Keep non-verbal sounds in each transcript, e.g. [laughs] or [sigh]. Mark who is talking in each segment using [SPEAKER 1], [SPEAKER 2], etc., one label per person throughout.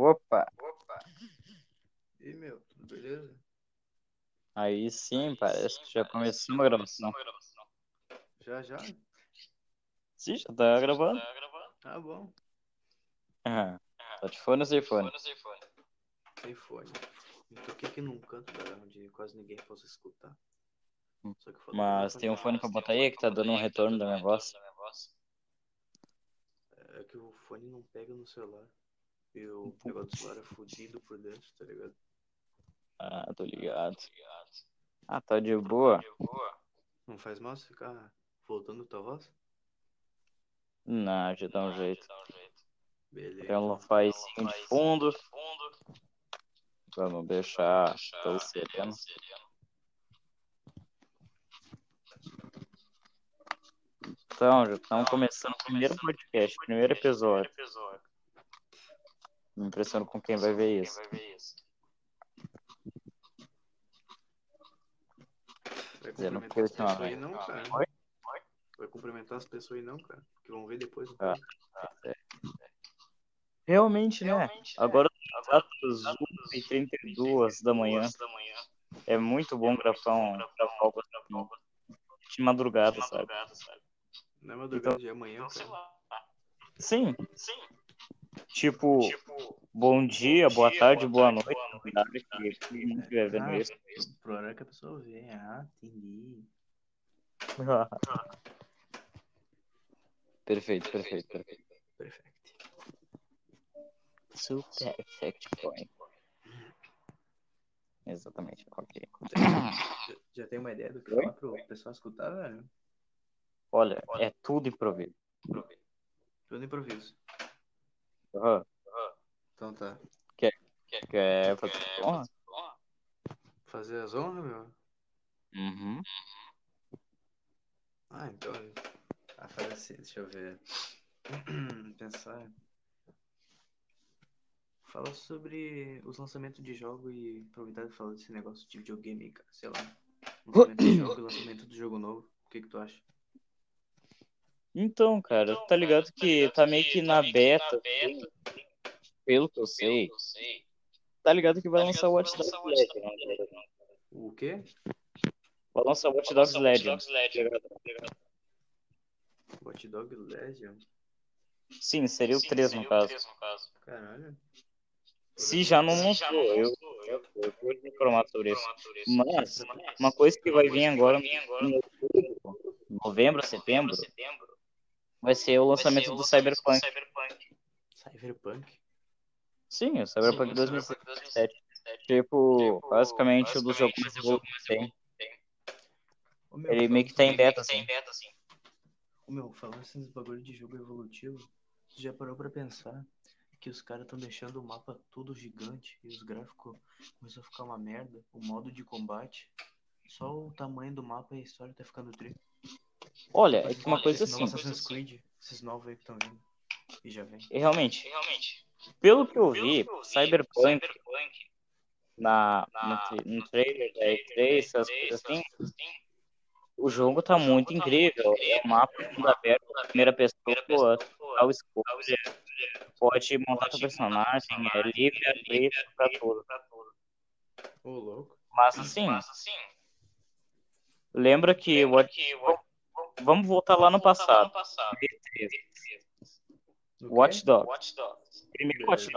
[SPEAKER 1] Opa,
[SPEAKER 2] Opa! E meu, tudo beleza?
[SPEAKER 1] aí sim, parece que já começou uma gravação.
[SPEAKER 2] Já, já?
[SPEAKER 1] Sim, já tá gravando?
[SPEAKER 2] Tá bom.
[SPEAKER 1] Ah, tá de fone ou sem fone?
[SPEAKER 2] Sem fone. Eu toquei aqui num canto, cara, onde quase ninguém possa escutar. Só que falta
[SPEAKER 1] Mas tem um fone pra botar aí que tá dando um retorno da minha voz.
[SPEAKER 2] É que o fone não pega no celular. E o negócio do celular é fudido por dentro, tá ligado?
[SPEAKER 1] Ah, tô ligado. Ah, tá de boa?
[SPEAKER 2] Não faz mal se ficar voltando tua voz?
[SPEAKER 1] Não, já dá um jeito.
[SPEAKER 2] Beleza.
[SPEAKER 1] Tem um lofazinho de fundo. Vamos deixar todo sereno. Então, já estamos começando o primeiro podcast, primeiro episódio. Me impressiono com quem vai ver isso.
[SPEAKER 2] Vai cumprimentar as pessoas
[SPEAKER 1] ultimamente-
[SPEAKER 2] aí não, cara.
[SPEAKER 1] Oi?
[SPEAKER 2] Vai cumprimentar as pessoas aí não, cara. Que vão ver depois. não
[SPEAKER 1] Ah.
[SPEAKER 2] pode?
[SPEAKER 1] Realmente, né? Agora às 1h32 da manhã. É muito bom gravar um gravar algo assim, de madrugada, sabe?
[SPEAKER 2] Não é madrugada de amanhã, cara.
[SPEAKER 1] Sim. Tipo, bom dia, boa tarde, boa noite. no horário que mundo estiver vendo isso.
[SPEAKER 2] Pro horário que a pessoa vê. Ah, entendi. [laughs]
[SPEAKER 1] perfeito, perfeito, perfeito.
[SPEAKER 2] Perfect.
[SPEAKER 1] Super effect point. Exatamente, ok. [coughs]
[SPEAKER 2] Já, tem uma ideia do que falar pro pessoal escutar, velho?
[SPEAKER 1] Olha, é tudo improviso.
[SPEAKER 2] Tudo improviso.
[SPEAKER 1] Aham.
[SPEAKER 2] Então tá.
[SPEAKER 1] Quer fazer honra?
[SPEAKER 2] Fazer as honras, meu?
[SPEAKER 1] Uhum.
[SPEAKER 2] Ah, então. Ah, faz assim, deixa eu ver. [clears throat] Pensar. Fala sobre os lançamentos de jogo e aproveitar e falar desse negócio de videogame, aí, cara. Sei lá. Lançamento de jogo e lançamento do jogo novo. O que que tu acha?
[SPEAKER 1] Então, cara, tá ligado que tá meio que na beta, assim, pelo que eu sei. Tá ligado que vai lançar o Watch Dogs Legion. né?
[SPEAKER 2] O quê?
[SPEAKER 1] Vai lançar o Watch Dogs Legion.
[SPEAKER 2] Watch Dog Legion?
[SPEAKER 1] Sim, seria o 3 no caso.
[SPEAKER 2] Caralho.
[SPEAKER 1] Se já não lançou, eu, eu, eu vou informar sobre isso. Mas, uma coisa que vai vir agora em novembro, setembro, vai ser o lançamento do Cyberpunk.
[SPEAKER 2] Cyberpunk?
[SPEAKER 1] Sim, o Cyberpunk 2077. Tipo, basicamente o dos jogos mais evoluídos que tem.
[SPEAKER 2] Ô, meu,
[SPEAKER 1] Ele meio que tá em
[SPEAKER 2] sobre-
[SPEAKER 1] beta, assim.
[SPEAKER 2] Ô, meu, falando esses bagulho de jogo evolutivo, tu já parou pra pensar que os caras estão deixando o mapa todo gigante e os gráficos começam a ficar uma merda? O modo de combate, só o tamanho do mapa e a história tá ficando tri.
[SPEAKER 1] Olha, é que uma coisa assim,
[SPEAKER 2] Assassin's Creed, esses novos aí que estão vindo. E já vem.
[SPEAKER 1] é realmente, pelo que eu vi, Cyberpunk, na, no, tra- no trailer da E3, essas coisas assim, o jogo tá muito incrível. É um mapa mundo aberto, primeira pessoa, total escolha, pode montar seu personagem, é livre, arbítrio pra tudo.
[SPEAKER 2] Ô, louco.
[SPEAKER 1] Mas assim, lembra que o Watch... Vamos voltar lá no passado. E3.
[SPEAKER 2] No quê?
[SPEAKER 1] Watch Dogs. Primeiro Watch Dogs. No E3,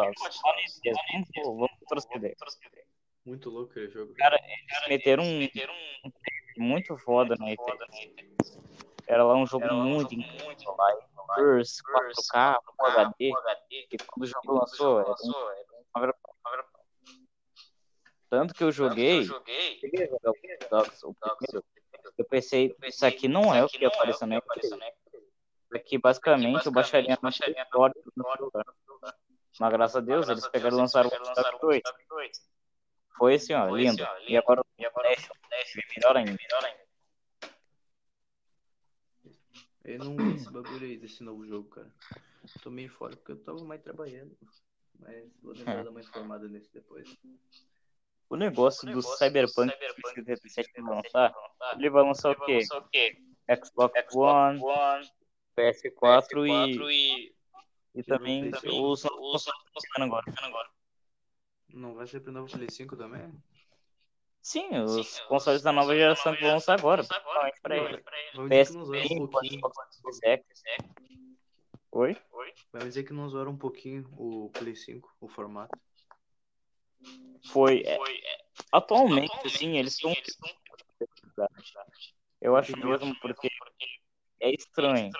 [SPEAKER 1] Vamos, vamos proceder.
[SPEAKER 2] Muito louco aquele jogo.
[SPEAKER 1] Cara, eles meteram um um muito foda no E3. Era lá um jogo muito incrível Curse, 4K, Full HD. E quando o jogo lançou, era um. Tanto que eu joguei, primeiro. Eu pensei, isso aqui não é o que apareceu no E3. Isso aqui, basicamente, eu baixaria no história no celular. Mas graças a Deus, eles pegaram e lançaram o Watch Dogs 2. Foi assim, ó, lindo. E agora o Nation, melhor ainda.
[SPEAKER 2] Eu não vi esse bagulho aí desse novo jogo, cara. Tô meio fora porque eu tava mais trabalhando. Mas vou tentar
[SPEAKER 1] É.
[SPEAKER 2] dar uma informada nesse depois.
[SPEAKER 1] O negócio do Cyberpunk 2077 que vai lançar, ele vai lançar o quê? Xbox One, PS4 e E também
[SPEAKER 2] Play cinco.
[SPEAKER 1] os novos consoles estão agora.
[SPEAKER 2] Não vai ser pro novo Play 5 também?
[SPEAKER 1] Sim, os consoles da nova geração vão lançar agora, principalmente pra ele.
[SPEAKER 2] Vamos dizer que não zoaram um
[SPEAKER 1] PS5,
[SPEAKER 2] pouquinho.
[SPEAKER 1] Xbox X. Oi?
[SPEAKER 2] Vai dizer que não zoaram um pouquinho o Play 5, o formato.
[SPEAKER 1] Foi. é, atualmente, sim, eles estão. Eu acho mesmo porque é estranho.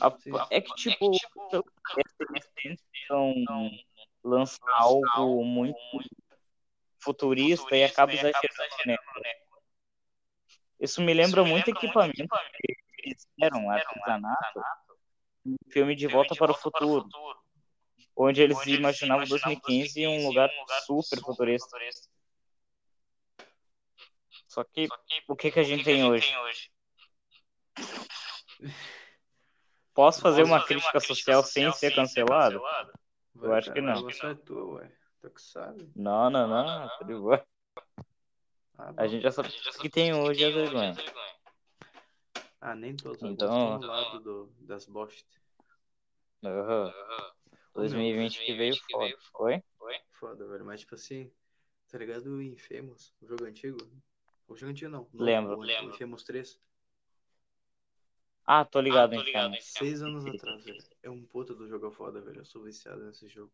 [SPEAKER 1] A- é que, tipo, pelo que parece, eles tentam lançar algo muito futurista e acaba exagerando, né? Isso me lembra muito equipamento que eles fizeram, artesanato, um filme De Volta para o Futuro, onde eles imaginavam 2015 em um lugar super futurista. Só que, o que, que a gente tem hoje? Posso fazer uma crítica social sem ser cancelado?
[SPEAKER 2] Vai,
[SPEAKER 1] acho que não.
[SPEAKER 2] Você é tua, ué. Tu que sabe.
[SPEAKER 1] Não, não, não, tá de boa.
[SPEAKER 2] Ah,
[SPEAKER 1] A gente já sabe o que tem hoje é vergonha.
[SPEAKER 2] Ah, nem todos. eu
[SPEAKER 1] Então-
[SPEAKER 2] no lado do, das bosta.
[SPEAKER 1] Aham. 2020 que veio foda. Foi?
[SPEAKER 2] Foda, velho. Mas, tipo assim, tá ligado o Infamous, o jogo antigo? O jogo antigo não.
[SPEAKER 1] Lembro.
[SPEAKER 2] O, o Infamous 3.
[SPEAKER 1] Ah, tô ligado, então.
[SPEAKER 2] Seis anos atrás, velho. É um puta do jogo foda, velho. Eu sou viciado nesse jogo.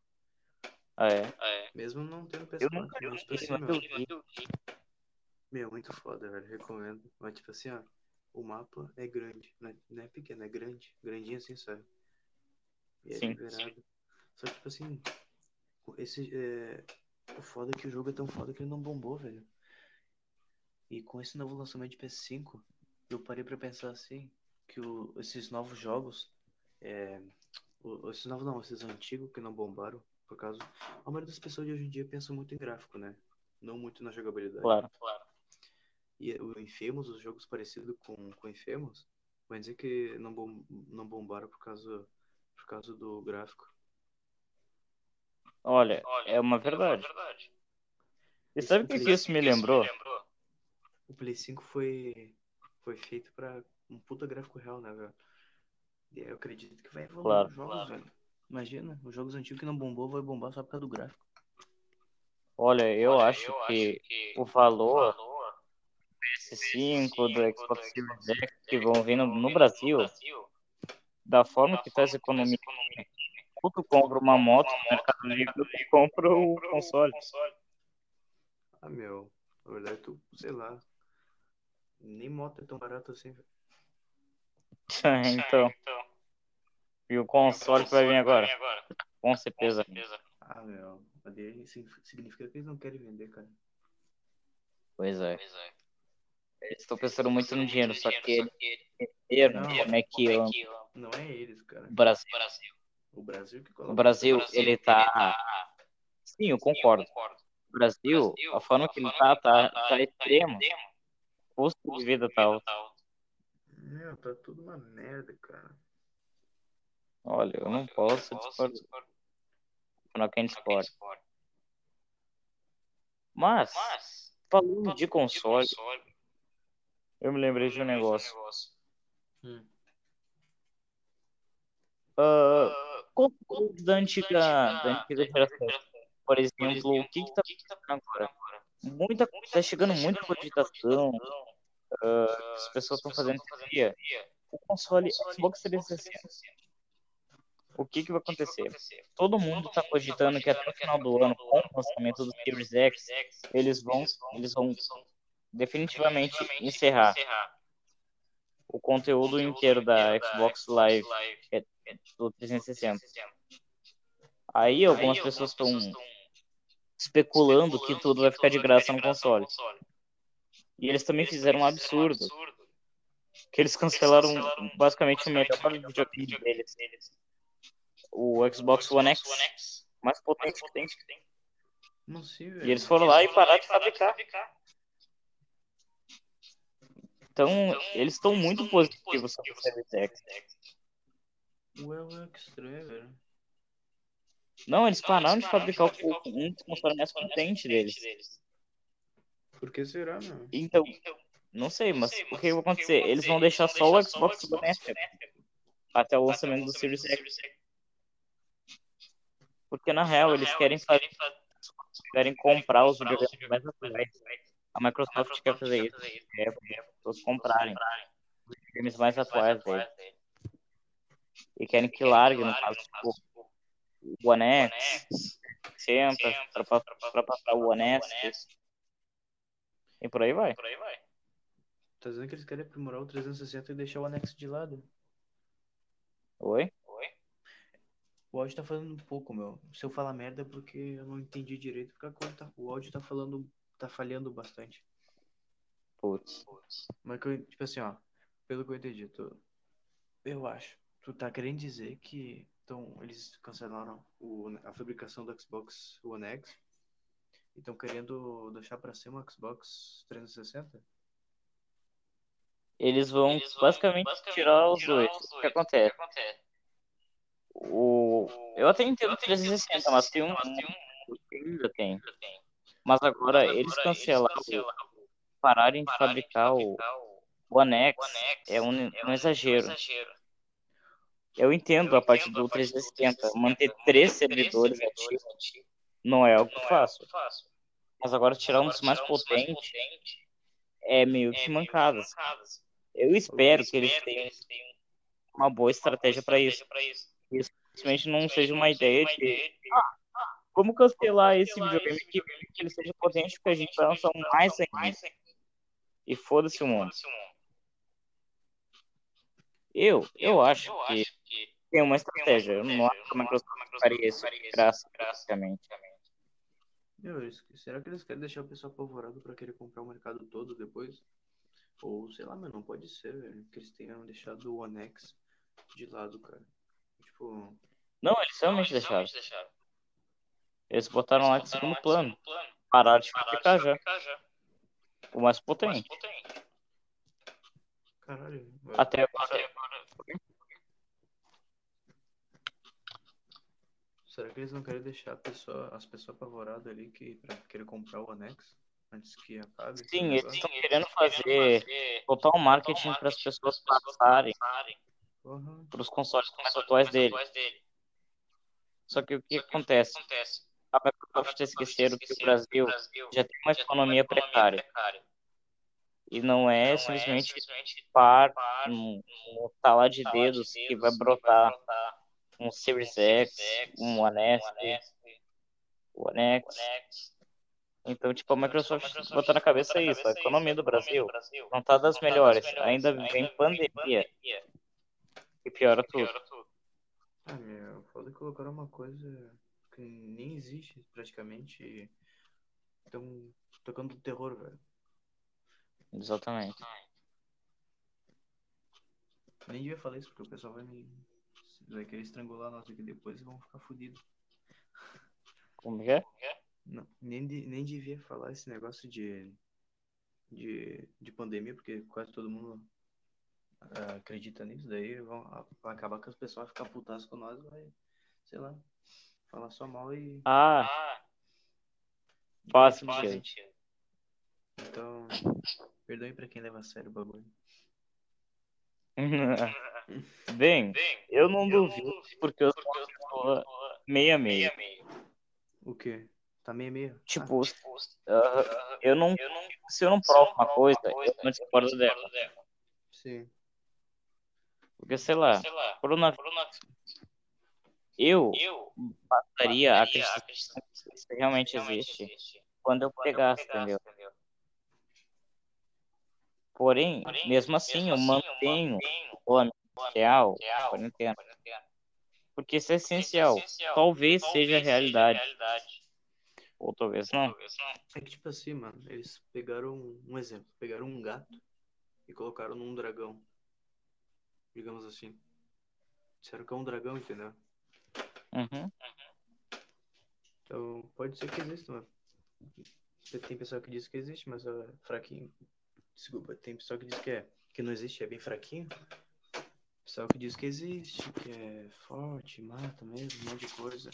[SPEAKER 1] Ah, é.
[SPEAKER 2] Mesmo não tendo PS4.
[SPEAKER 1] Eu nunca
[SPEAKER 2] mas, tipo
[SPEAKER 1] vi,
[SPEAKER 2] assim, meu, meu, muito foda, velho. Recomendo. Mas, tipo assim, ó. O mapa é grande. Não é, não é pequeno, é grande. Grandinho assim, sabe? E é
[SPEAKER 1] Sim.
[SPEAKER 2] liberado. Só que, tipo assim. Esse, é... O foda é que o jogo é tão foda que ele não bombou, velho. E com esse novo lançamento de PS5, eu parei pra pensar assim, que o- esses novos jogos, é, o- esses novos não, esses antigos que não bombaram, por causa, a maioria das pessoas de hoje em dia pensa muito em gráfico, né? Não muito na jogabilidade.
[SPEAKER 1] Claro.
[SPEAKER 2] E o Infamous, os jogos parecidos com com Infamous, vai dizer que não, bom, não bombaram por causa por causa do gráfico.
[SPEAKER 1] Olha, é uma verdade. E sabe o que, que isso me lembrou?
[SPEAKER 2] O Play 5 foi foi feito pra um puta gráfico real, né, velho? E eu acredito que vai evoluir
[SPEAKER 1] Claro.
[SPEAKER 2] os jogos, velho. Imagina, os jogos antigos que não bombou vai bombar só por causa do gráfico.
[SPEAKER 1] Olha, eu acho que o valor PS5, do Xbox Series X que vão vir no, no Brasil, da forma que tá essa economia, ou tu compra uma moto no Mercado Livre, tu compra o console.
[SPEAKER 2] Ah, meu, na verdade, tu, sei lá. Nem moto é tão barato assim, velho. [laughs]
[SPEAKER 1] então, e o console que vai vir agora? Com certeza.
[SPEAKER 2] Ah, meu, significa que eles não querem vender, cara.
[SPEAKER 1] Pois é. Eles estão pensando muito no dinheiro, só que eles entenderam
[SPEAKER 2] Não.
[SPEAKER 1] como é que o
[SPEAKER 2] Não é eles, cara.
[SPEAKER 1] Brasil,
[SPEAKER 2] O Brasil que coloca.
[SPEAKER 1] o Brasil, ele tá... Sim, eu concordo. O Brasil, a forma que ele tá, tá, tá extremo. O custo de vida tá alto.
[SPEAKER 2] Meu, tá tudo uma merda, cara.
[SPEAKER 1] Olha, eu não posso discordar. Não quem discorda. Mas, falando de console, eu me lembrei de um negócio.
[SPEAKER 2] Hum.
[SPEAKER 1] Ah, consoles da antiga, da antiga geração. Por exemplo, o que que tá acontecendo agora? Muita, tá chegando muita cogitação. Ah, as pessoas estão fazendo teoria. O console Xbox 360. O que que vai acontecer? Todo mundo tá cogitando que até o final do ano, com o lançamento do Series X, eles vão, eles vão definitivamente encerrar o conteúdo inteiro da Xbox Live é, do 360. Aí algumas pessoas estão especulando que tudo vai ficar de graça no console. E eles também fizeram um absurdo, que eles cancelaram basicamente o melhor videogame deles, o Xbox One X, mais potente que tem.
[SPEAKER 2] Não sei, velho.
[SPEAKER 1] E eles foram lá e pararam de fabricar. Então, eles estão muito positivos sobre o Series X.
[SPEAKER 2] Ué, ué, que estranho, velho.
[SPEAKER 1] Não, eles pararam de fabricar o, um dos consoles mais potentes deles.
[SPEAKER 2] Por que será, meu?
[SPEAKER 1] Então, não sei, mas o que vai acontecer? Eles vão deixar só o Xbox One S. até o lançamento do Series X. Porque na real eles querem fazer, querem comprar os videogames mais atuais. A Microsoft quer fazer isso, é pessoas comprarem os videogames mais atuais dele. E querem que largue, no caso, tipo, o One X, sempre, para passar o One S. E por aí vai.
[SPEAKER 2] Tá dizendo que eles querem aprimorar o 360 e deixar o anexo de lado.
[SPEAKER 1] Oi?
[SPEAKER 2] O áudio tá falando um pouco, meu. Se eu falar merda é porque eu não entendi direito, porque a coisa tá- o áudio tá falando, tá falhando bastante.
[SPEAKER 1] Putz.
[SPEAKER 2] Mas que eu- tipo assim, ó, pelo que eu entendi, tu, eu acho, tu tá querendo dizer que então, eles cancelaram o, a fabricação do Xbox One X estão querendo deixar pra ser um Xbox 360?
[SPEAKER 1] Eles vão basicamente tirar os dois. O que acontece? O... Eu até entendo o 360, mas tem um. ainda tem. Mas agora eles cancelaram, pararem de fabricar o One X é um, é um exagero. Eu entendo a parte do 360, manter três servidores ativos não é algo fácil. Mas agora tirar um dos mais potentes é meio que mancadas. Eu espero que eles tenham uma boa estratégia para isso. Isso simplesmente não seja uma ideia de ah, como cancelar esse videogame aqui que ele seja potente porque a gente vai lançar mais ainda. E foda-se o mundo. Eu, eu acho que tem uma estratégia. Eu não acho que a Microsoft faria isso graça, praticamente.
[SPEAKER 2] Meu, será que eles querem deixar o pessoal apavorado pra querer comprar o mercado todo depois? Ou, sei lá, mas não pode ser, velho. Que eles tenham deixado o One X de lado, cara. Tipo,
[SPEAKER 1] Não, eles realmente deixaram. Eles botaram lá de segundo plano. Pararam de fabricar já. O mais potente.
[SPEAKER 2] caralho. velho.
[SPEAKER 1] Até agora.
[SPEAKER 2] Será que eles não querem deixar a pessoa, as pessoas apavoradas ali que, pra querer comprar o One X antes que acabe?
[SPEAKER 1] Sim, eles
[SPEAKER 2] negócio?
[SPEAKER 1] estão querendo fazer total marketing para as pessoas passarem
[SPEAKER 2] Porra.
[SPEAKER 1] para os consoles mais atuais dele. Só que o que acontece? A Microsoft esqueceram que o Brasil já tem uma economia precária. E não é simplesmente par um, um talar de dedos que vai brotar um Series X, um One S, One X. Então, tipo, a Microsoft botou na cabeça isso. A economia do Brasil não tá das melhores. Ainda vem pandemia. E piora tudo.
[SPEAKER 2] Ah, meu, foda que colocaram uma coisa que nem existe praticamente. Estão tocando terror, velho.
[SPEAKER 1] Exatamente.
[SPEAKER 2] Nem devia falar isso, porque o pessoal vai me. Vai querer estrangular nós aqui depois e vão ficar fodidos.
[SPEAKER 1] Como é?
[SPEAKER 2] Não, nem, nem devia falar esse negócio de, de, de pandemia, porque quase todo mundo ah, acredita nisso, daí vão, vai acabar que as pessoas vão ficar putas com nós, vai, sei lá, falar só mal e.
[SPEAKER 1] Ah, Faz sentido.
[SPEAKER 2] Então, perdoe pra quem leva a sério o bagulho. [laughs]
[SPEAKER 1] Bem, eu não duvido porque eu sou uma pessoa meia meia.
[SPEAKER 2] O quê? Tá meio?
[SPEAKER 1] Tipo, ah, eu não. Se eu não provo uma coisa, eu não discordo dela.
[SPEAKER 2] Ah, sim.
[SPEAKER 1] Porque, sei lá, coronavírus. Eu passaria a acreditar que isso realmente existe quando eu pegasse, entendeu? Porém, mesmo assim, eu mantenho o ambiente social, a quarentena. Porque isso é essencial. Talvez seja a realidade. Ou talvez não.
[SPEAKER 2] É que tipo assim, mano, eles pegaram um exemplo, pegaram um gato e colocaram num dragão. Digamos assim. Disseram que é um dragão, entendeu?
[SPEAKER 1] Uhum.
[SPEAKER 2] Então, pode ser que exista, mano. Tem pessoal que diz que existe, mas é fraquinho. Desculpa, tem pessoal que diz que é que não existe, é bem fraquinho. Pessoal que diz que existe, que é forte, mata mesmo, um monte de coisa.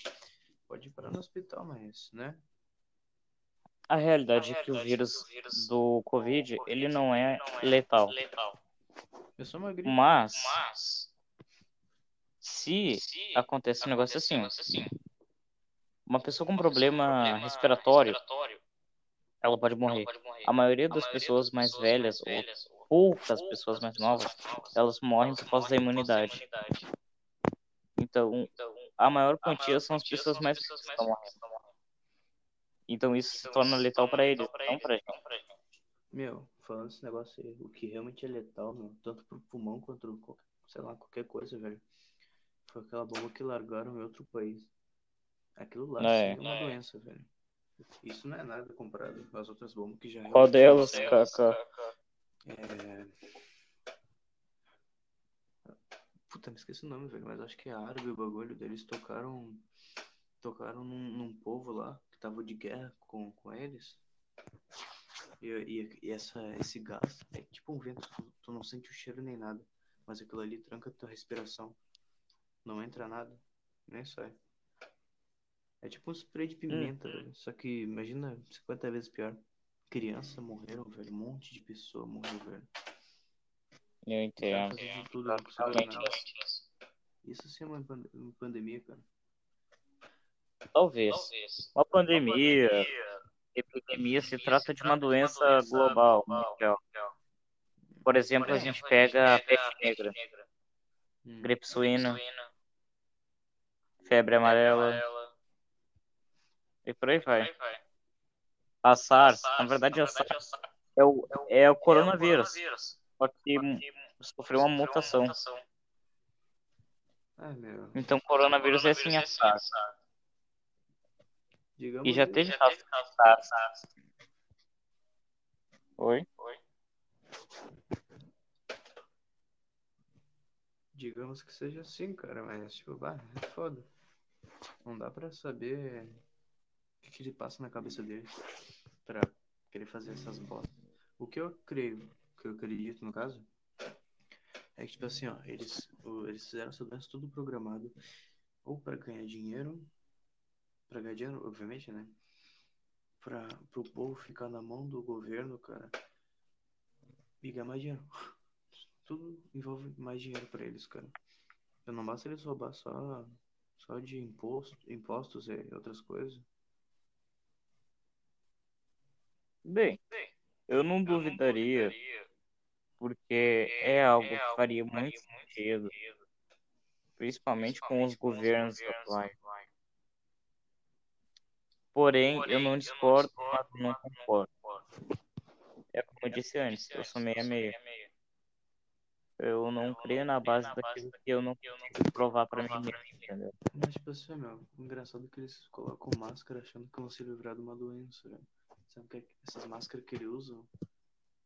[SPEAKER 2] Pode ir parar no hospital, mas, né?
[SPEAKER 1] A realidade é que o vírus do Covid, ele não é letal.
[SPEAKER 2] É só uma gripe.
[SPEAKER 1] Mas Se acontece um negócio assim, uma pessoa com problema respiratório, ela pode morrer. A maioria das pessoas mais velhas, ou poucas pessoas mais novas, elas morrem por causa da imunidade. Então, a maior quantia são as pessoas mais que estão morrendo. Então isso se torna letal para eles, não pra gente.
[SPEAKER 2] Meu, falando esse negócio aí, o que realmente é letal, meu, tanto pro pulmão quanto, sei lá, qualquer coisa, velho. Foi aquela bomba que largaram em outro país. Aquilo lá
[SPEAKER 1] É.
[SPEAKER 2] é uma doença, velho. Isso não é nada comparado às outras bombas que já
[SPEAKER 1] Qual delas, Kaká?
[SPEAKER 2] É... Puta, me esqueci o nome, velho, mas acho que é árabe o bagulho deles tocaram. Tocaram num, num povo lá que tava de guerra com, com eles. E, e, e essa, esse gás é tipo um vento, tu, tu não sente o cheiro nem nada. Mas aquilo ali tranca tua respiração. Não entra nada, nem sai. É tipo um spray de pimenta, velho. Só que imagina 50 vezes pior. Criança morreram, velho. Um monte de pessoa morreu, velho.
[SPEAKER 1] Eu entendo.
[SPEAKER 2] de tudo. Isso sim é uma, pande- uma pandemia, cara.
[SPEAKER 1] talvez. Uma pandemia, epidemia se trata de uma doença global, mundial. Por exemplo, a gente pega a peste negra,
[SPEAKER 2] Hum.
[SPEAKER 1] gripe suína, febre amarela e por aí vai. A SARS, na verdade, a SARS é o, é o coronavírus, só que sofreu uma mutação.
[SPEAKER 2] Ah, meu.
[SPEAKER 1] Então, coronavírus é assim a SARS.
[SPEAKER 2] Digamos
[SPEAKER 1] E já
[SPEAKER 2] que-
[SPEAKER 1] teve casos de SARS. Oi?
[SPEAKER 2] Digamos que seja assim, cara, mas tipo, bah, é foda. Não dá pra saber o que, que ele passa na cabeça dele pra querer fazer essas botas. O que eu creio, o que eu acredito no caso, é que tipo assim, ó, eles, eles fizeram essa doença tudo programado ou pra ganhar dinheiro, pra ganhar dinheiro, obviamente, né? Pra, pro povo ficar na mão do governo, cara, e ganhar mais dinheiro. [laughs] Tudo envolve mais dinheiro pra eles, cara. Não basta eles roubar só, só de imposto, impostos e outras coisas.
[SPEAKER 1] Bem, eu não duvidaria, porque é algo que faria muito sentido, principalmente com os governos atuais. Porém, eu não discordo, mas não concordo. É como eu disse antes, eu sou meio a meio. Eu não creio na base daquilo que eu não consigo provar pra mim mesmo, entendeu?
[SPEAKER 2] Mas, tipo assim, meu, engraçado é que eles colocam máscara achando que vão se livrar de uma doença, velho. Sabe que essas máscaras que eles usam,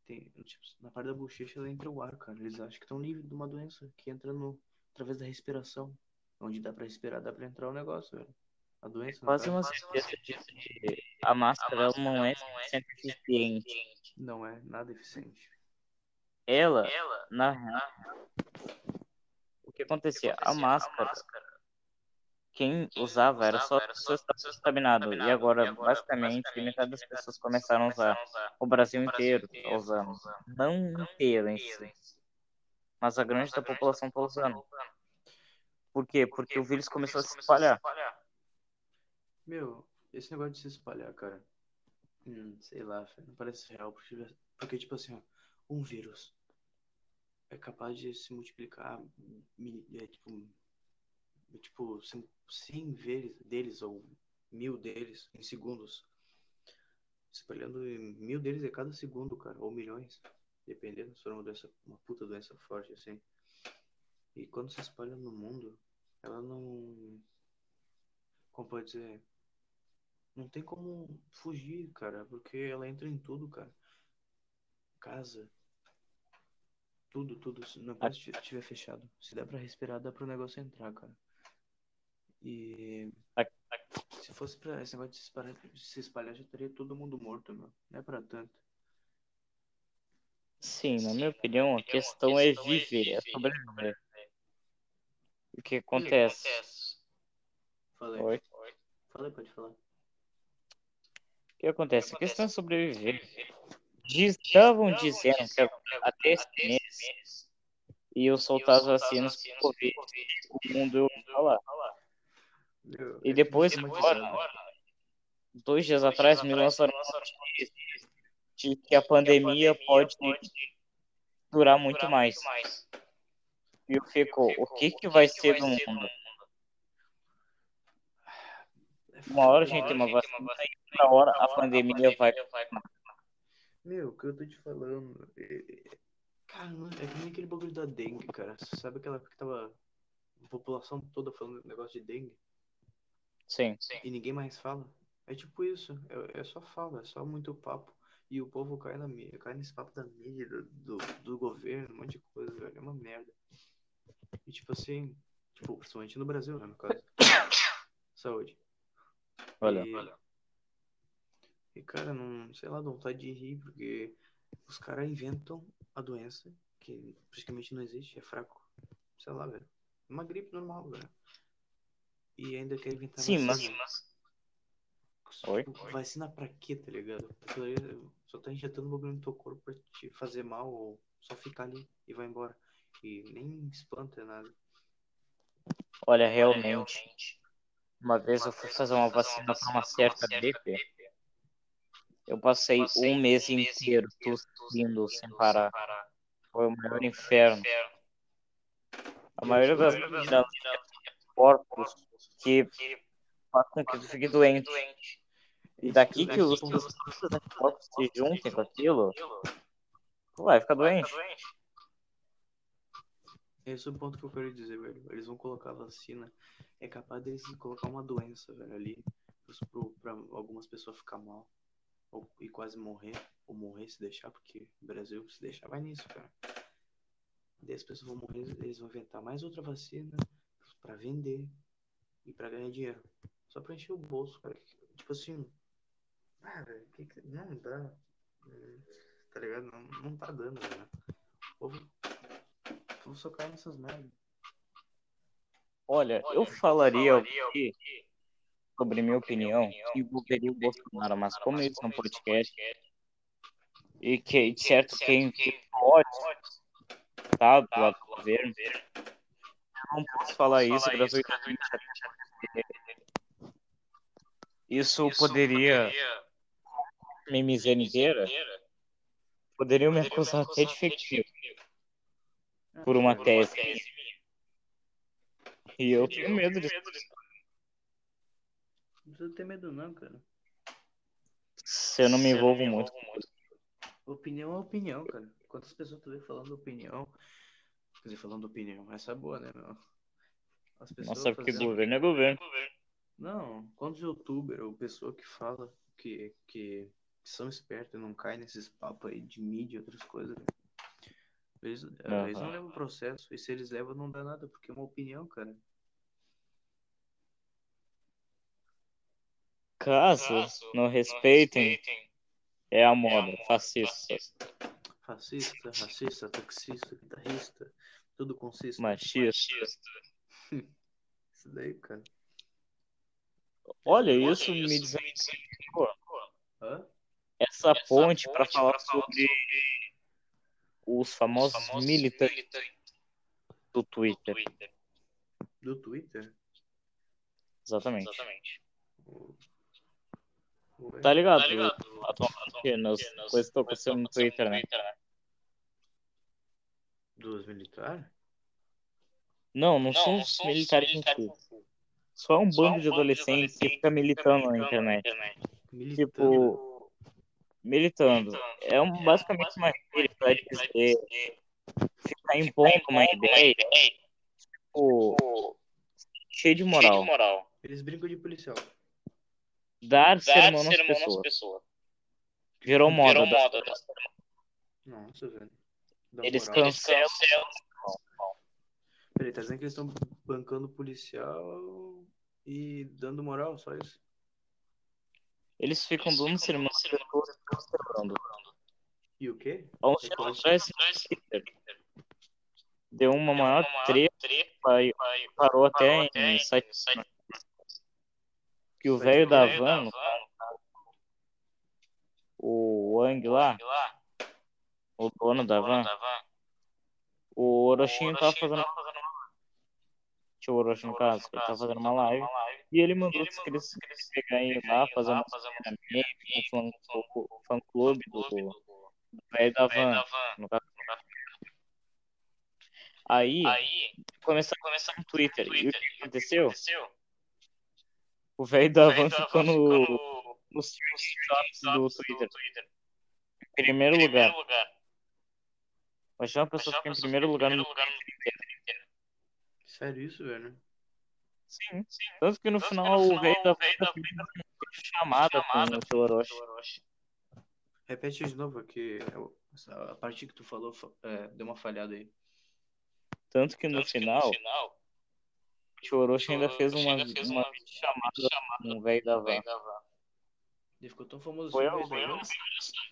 [SPEAKER 2] tem, tipo, na parte da bochecha ela entra o ar, cara. Eles acham que estão livres de uma doença que entra no, através da respiração. Onde dá pra respirar, dá pra entrar o negócio, velho. A doença,
[SPEAKER 1] Quase uma certeza disso de a máscara ela não é 100% eficiente.
[SPEAKER 2] não é nada eficiente.
[SPEAKER 1] Ela, na real, o que acontecia? A máscara, quem usava era só pessoas que estavam contaminadas. E agora, basicamente, metade das pessoas começaram a usar. O Brasil inteiro está usando. Não inteiro em si. Mas a grande da população está usando. Por quê? Porque o vírus começou a se espalhar.
[SPEAKER 2] Meu, esse negócio de se espalhar, cara. Hum, sei lá, não parece real. Porque, porque, tipo assim, ó, um vírus é capaz de se multiplicar, mi- é, tipo, tipo 100, 100 vezes deles ou mil deles em segundos. Se espalhando mil deles a cada segundo, cara, ou milhões, dependendo se for uma doença, uma puta doença forte assim. E quando se espalha no mundo, ela não. Como pode dizer? Não tem como fugir, cara, porque ela entra em tudo, cara. Casa. Tudo, tudo. Se não pode estiver fechado. Se der pra respirar, dá pro negócio entrar, cara. E. Se fosse pra esse negócio de se espalhar, se espalhar já estaria todo mundo morto, meu. Não é pra tanto.
[SPEAKER 1] Sim, na minha opinião, a questão é viver, é sobreviver. O que acontece?
[SPEAKER 2] Fala aí.
[SPEAKER 1] Oi?
[SPEAKER 2] Fala aí, pode falar.
[SPEAKER 1] O que acontece? A questão é sobreviver. Diz- Estavam dizendo que até esse mês eu soltar as vacinas pro Covid, o mundo eu falar. E depois,
[SPEAKER 2] muito
[SPEAKER 1] agora,
[SPEAKER 2] bizarro.
[SPEAKER 1] dois dias atrás, me lançaram de que a pandemia pode durar muito mais. E eu fico, o que que vai ser do mundo?
[SPEAKER 2] É
[SPEAKER 1] Uma hora a gente tem
[SPEAKER 2] né?
[SPEAKER 1] uma vacina outra hora a pandemia vai.
[SPEAKER 2] Meu, o que eu tô te falando. é- é- Cara, não- é que nem aquele bagulho da dengue, cara. Você sabe aquela época que tava a população toda falando negócio de dengue
[SPEAKER 1] Sim.
[SPEAKER 2] e ninguém mais fala? É tipo isso. É, é só fala, é só muito papo. E o povo cai, na, cai nesse papo da mídia, do, do, do governo, um monte de coisa, velho. É uma merda. E tipo assim, tipo, principalmente no Brasil, né, no caso. [coughs] Saúde.
[SPEAKER 1] Olha.
[SPEAKER 2] E, e, cara, não, sei lá, dá vontade de rir, porque os caras inventam a doença, que praticamente não existe, é fraco. Sei lá, velho. Uma gripe normal, velho. E ainda quer inventar
[SPEAKER 1] Sim, mas.
[SPEAKER 2] vacina.
[SPEAKER 1] Oi?
[SPEAKER 2] Tipo, Vacina pra quê, tá ligado? Só tá injetando bagulho no teu corpo pra te fazer mal ou só ficar ali e vai embora. E nem espanta nada.
[SPEAKER 1] Olha, realmente. Uma vez eu fui fazer uma vacina para uma certa gripe. Eu passei um mês inteiro tossindo sem parar. Foi o maior inferno. A maioria das das corpos que faz com que tu fique doente. E daqui que os teus corpos se juntem com aquilo, tu vai ficar doente.
[SPEAKER 2] Esse é o ponto que eu quero dizer, velho. Eles vão colocar vacina. É capaz deles colocar uma doença, velho, ali. pro- Pra algumas pessoas ficar mal. Ou, e quase morrer. Ou morrer se deixar, porque o Brasil se deixar vai nisso, cara. Daí as pessoas vão morrer, eles vão inventar mais outra vacina pra vender e pra ganhar dinheiro. Só pra encher o bolso, cara. Tipo assim. Ah, velho, que que- não dá. Tá ligado? Não, não tá dando, velho. O povo Vou só cair nessas merdas.
[SPEAKER 1] Olha, eu falaria aqui sobre minha opinião que envolveria o Bolsonaro, mas como isso é um podcast e que, certo, quem que pode tá do lado do governo, não posso falar isso gratuitamente. Isso poderia me miseria poderiam me acusar até de news por uma tese. E eu tenho medo disso.
[SPEAKER 2] Não precisa ter medo não, cara.
[SPEAKER 1] Se eu não me envolvo muito.
[SPEAKER 2] Opinião é opinião, cara. Quantas pessoas tu vê falando opinião? Quer dizer, falando opinião. Essa é boa, né, meu? As pessoas
[SPEAKER 1] Nossa, porque
[SPEAKER 2] fazendo-
[SPEAKER 1] governo é governo.
[SPEAKER 2] Não, quantos youtubers ou pessoa que fala que, que são espertos e não caem nesses papos aí de mídia e outras coisas, velho. Eles,
[SPEAKER 1] Aham.
[SPEAKER 2] eles não levam processo. E se eles levam, não dá nada, porque é uma opinião, cara.
[SPEAKER 1] Caso não respeitem, é a moda fascista,
[SPEAKER 2] Fascista, racista, taxista, guitarrista, tudo consiste.
[SPEAKER 1] machista. [laughs]
[SPEAKER 2] Isso daí, cara.
[SPEAKER 1] Olha, isso me diz
[SPEAKER 2] Hã?
[SPEAKER 1] essa ponte para falar sobre os famosos militantes do Twitter.
[SPEAKER 2] Do Twitter?
[SPEAKER 1] Exatamente.
[SPEAKER 2] O- o-
[SPEAKER 1] Tá ligado? Atualmente, nas coisas que estão acontecendo no Twitter, né?
[SPEAKER 2] Dos militares?
[SPEAKER 1] Não, não são os militares em si. Só um bando de adolescentes que fica militando na internet.
[SPEAKER 2] Militando.
[SPEAKER 1] Tipo, militando. É um, basicamente uma rede pra dizer, ficar impondo uma ideia, tipo, cheio de moral.
[SPEAKER 2] Eles brincam de policial.
[SPEAKER 1] Dar sermão nas pessoas. Virou moda. da-
[SPEAKER 2] Nossa, velho.
[SPEAKER 1] Eles cancelam.
[SPEAKER 2] Peraí, tá dizendo que eles estão bancando policial e dando moral, só isso?
[SPEAKER 1] Eles ficam dando sermão pessoas e.
[SPEAKER 2] E o quê?
[SPEAKER 1] Há uns
[SPEAKER 2] É
[SPEAKER 1] atrás, deu uma maior treta e parou até em site que o velho da van, o Wang lá, o dono da van, O Orochinho tava fazendo. Tio Orochi, no caso, ele tava fazendo uma live. E ele mandou que eles pegar ir lá fazer uma um fã clube do velho da van. No caso. Aí, começou a começar no Twitter. E o que aconteceu? O velho da van ficou no, nos tops do Twitter. Em primeiro lugar. Mas uma pessoa fica em primeiro lugar no inteiro.
[SPEAKER 2] Sério isso, velho?
[SPEAKER 1] Sim, sim. Tanto que no, no final, final o velho da van chamada com o seu Orochi.
[SPEAKER 2] Repete de novo, que a parte que tu falou é, deu uma falhada aí.
[SPEAKER 1] Tanto que no, Tanto final, que no final, o Orochi ainda fez uma, ainda fez uma, uma chamada com o velho da van.
[SPEAKER 2] Ele ficou tão famoso
[SPEAKER 1] foi assim. Foi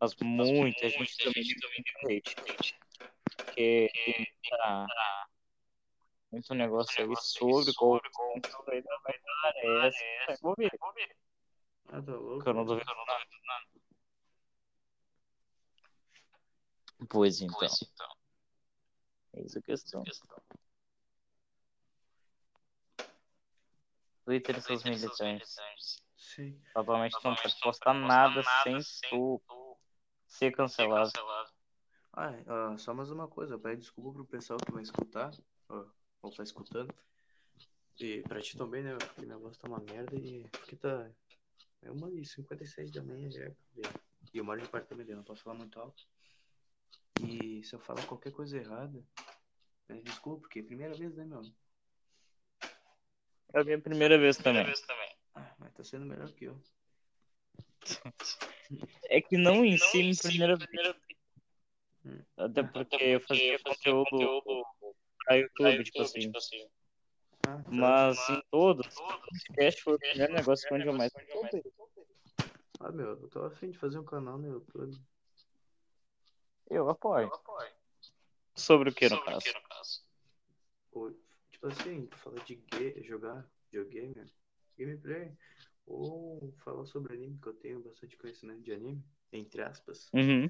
[SPEAKER 1] Mas muita gente também deu hate. Porque tá muito negócio aí sobre qual o velho da van é essa. Vou ver.
[SPEAKER 2] Ah, tá louco.
[SPEAKER 1] Eu não duvido nada. Pois então. Pois então. Eis a questão. Twitter e seus militantes.
[SPEAKER 2] Sim.
[SPEAKER 1] Provavelmente não pode postar nada sem tu ser cancelado.
[SPEAKER 2] Ah, uh, só mais uma coisa, eu peço desculpa pro pessoal que vai escutar, ou tá escutando. E pra ti também, né? Porque minha voz tá uma merda e porque tá. É uma e 56 da manhã já. E eu moro de apartamento, não posso falar muito alto. E se eu falar qualquer coisa errada, né, desculpa, porque é a primeira vez, né, meu?
[SPEAKER 1] É a minha primeira vez também.
[SPEAKER 2] Ah, mas tá sendo melhor que eu. [laughs]
[SPEAKER 1] É que não em si, em primeira vez. Até porque eu fazia conteúdo pra YouTube, tipo assim. Tipo assim. Ah, tá. Mas em todos, o podcast foi o primeiro negócio onde eu mais
[SPEAKER 2] Ah, meu, eu tô afim de fazer um canal no YouTube.
[SPEAKER 1] Eu apoio. Eu apoio. Sobre o que, no, Sobre caso? Que, no caso?
[SPEAKER 2] tipo assim, falar de jogar videogame, gameplay, ou falar sobre anime, que eu tenho bastante conhecimento de anime, entre aspas.
[SPEAKER 1] Uhum.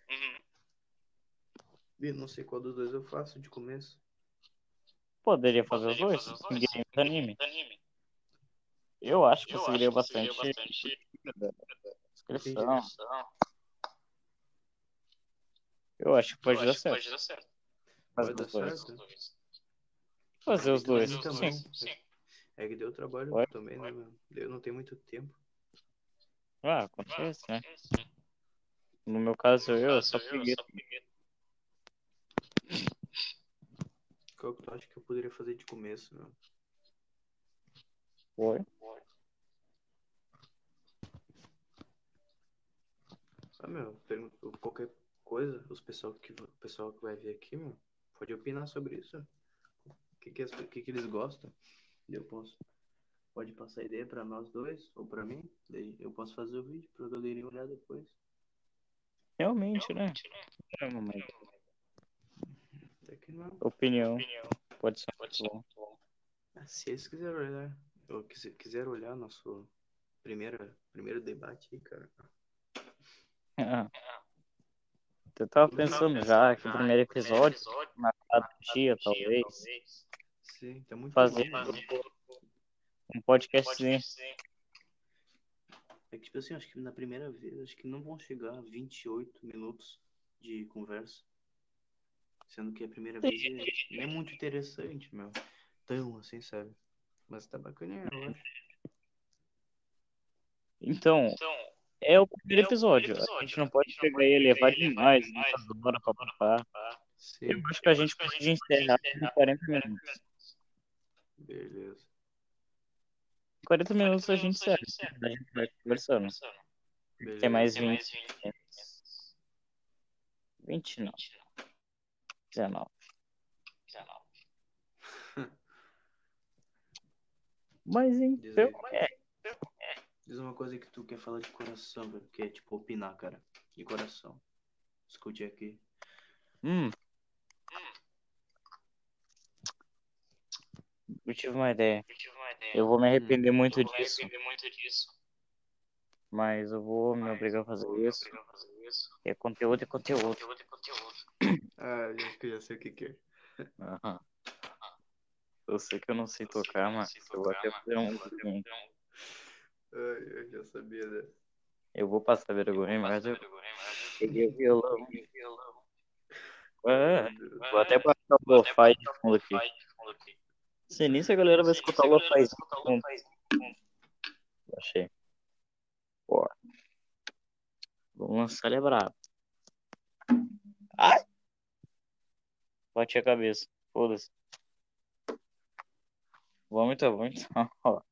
[SPEAKER 2] E não sei qual dos dois eu faço de começo.
[SPEAKER 1] Poderia fazer Poderia os dois? Fazer os dois. Game anime. anime. Eu acho que conseguiria bastante. bastante... Descrição. Eu acho que pode, dar, certo. pode dar certo.
[SPEAKER 2] Fazer os dois.
[SPEAKER 1] Fazer os dois,
[SPEAKER 2] sim. sim. É que deu trabalho Oi? também, né, mano? Eu não tenho muito tempo.
[SPEAKER 1] Ah, acontece, né? No meu caso, eu, eu só peguei.
[SPEAKER 2] Qual que tu acha que eu poderia fazer de começo, meu?
[SPEAKER 1] Oi?
[SPEAKER 2] Ah, meu, pergunto qualquer coisa, os pessoal que, o pessoal que vai ver aqui, meu, pode opinar sobre isso. O que, que, que, que eles gostam. Eu posso. Pode passar ideia para nós dois, ou para mim. Daí eu posso fazer o vídeo pra galerinha olhar depois.
[SPEAKER 1] Realmente, né? É,
[SPEAKER 2] mas...
[SPEAKER 1] não. Opinião. Opinião. Pode ser, pode ser bom.
[SPEAKER 2] Ah, se eles quiserem olhar, ou quiser, quiser olhar nosso primeiro, primeiro debate aí, cara.
[SPEAKER 1] Ah. Eu tava pensando já que o primeiro episódio, na cada dia, talvez.
[SPEAKER 2] Sim, tá muito
[SPEAKER 1] fazer um podcast sim.
[SPEAKER 2] É que, tipo assim, acho que na primeira vez, acho que não vão chegar a 28 minutos de conversa. Sendo que a primeira vez é, é muito interessante, meu. Tão assim, sabe? Mas tá bacaninha, eu acho.
[SPEAKER 1] Então, então é o primeiro episódio. A gente não pode pegar e levar demais, pra papar. Eu acho que a gente pode encerrar em 40 minutos.
[SPEAKER 2] Beleza.
[SPEAKER 1] 40 minutos a gente encerra. A gente vai conversando. Beleza. Tem mais 20. 20 não. 19. 19. Mas então, é.
[SPEAKER 2] Diz uma coisa que tu quer falar de coração, velho. Que é tipo opinar, cara. De coração. Escute aqui.
[SPEAKER 1] Hum. Eu tive uma ideia. Eu, tive uma ideia. eu vou me arrepender, hum. muito, disso. arrepender muito disso. Mas eu vou me obrigar a fazer isso. É conteúdo e conteúdo. conteúdo, conteúdo. [coughs]
[SPEAKER 2] Ah, acho que eu já sei o que que é.
[SPEAKER 1] Aham. Eu sei que eu não sei tocar, mas eu vou até fazer um. um-
[SPEAKER 2] Ai, eu já sabia dessa.
[SPEAKER 1] Eu vou passar vergonha, mas eu peguei o violão. É, vou até passar o lo-fi de fundo aqui. Se nisso a galera vai escutar o fundo. Achei. Pô. Vamos lançar ele é brabo. Ai! Bate a cabeça. Foda-se. Vamos então, vamos então. [laughs]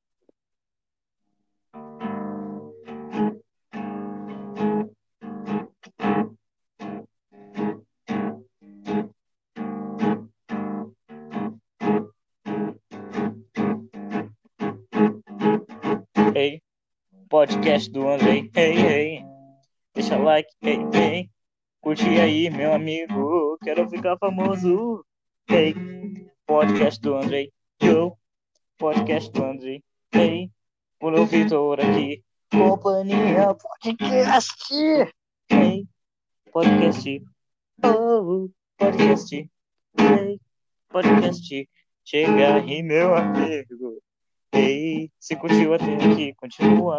[SPEAKER 1] podcast do Andrei. Hey, hey. Deixa like, hey, hey. Curte aí, meu amigo. Quero ficar famoso. Hey, podcast do Andrei. Yo, podcast do Andrei. Hey, por Vitor aqui. Companhia podcast. Hey, podcast. Oh, podcast. Hey, podcast. Chega aí, meu amigo. Ei, se curtiu até aqui, continua.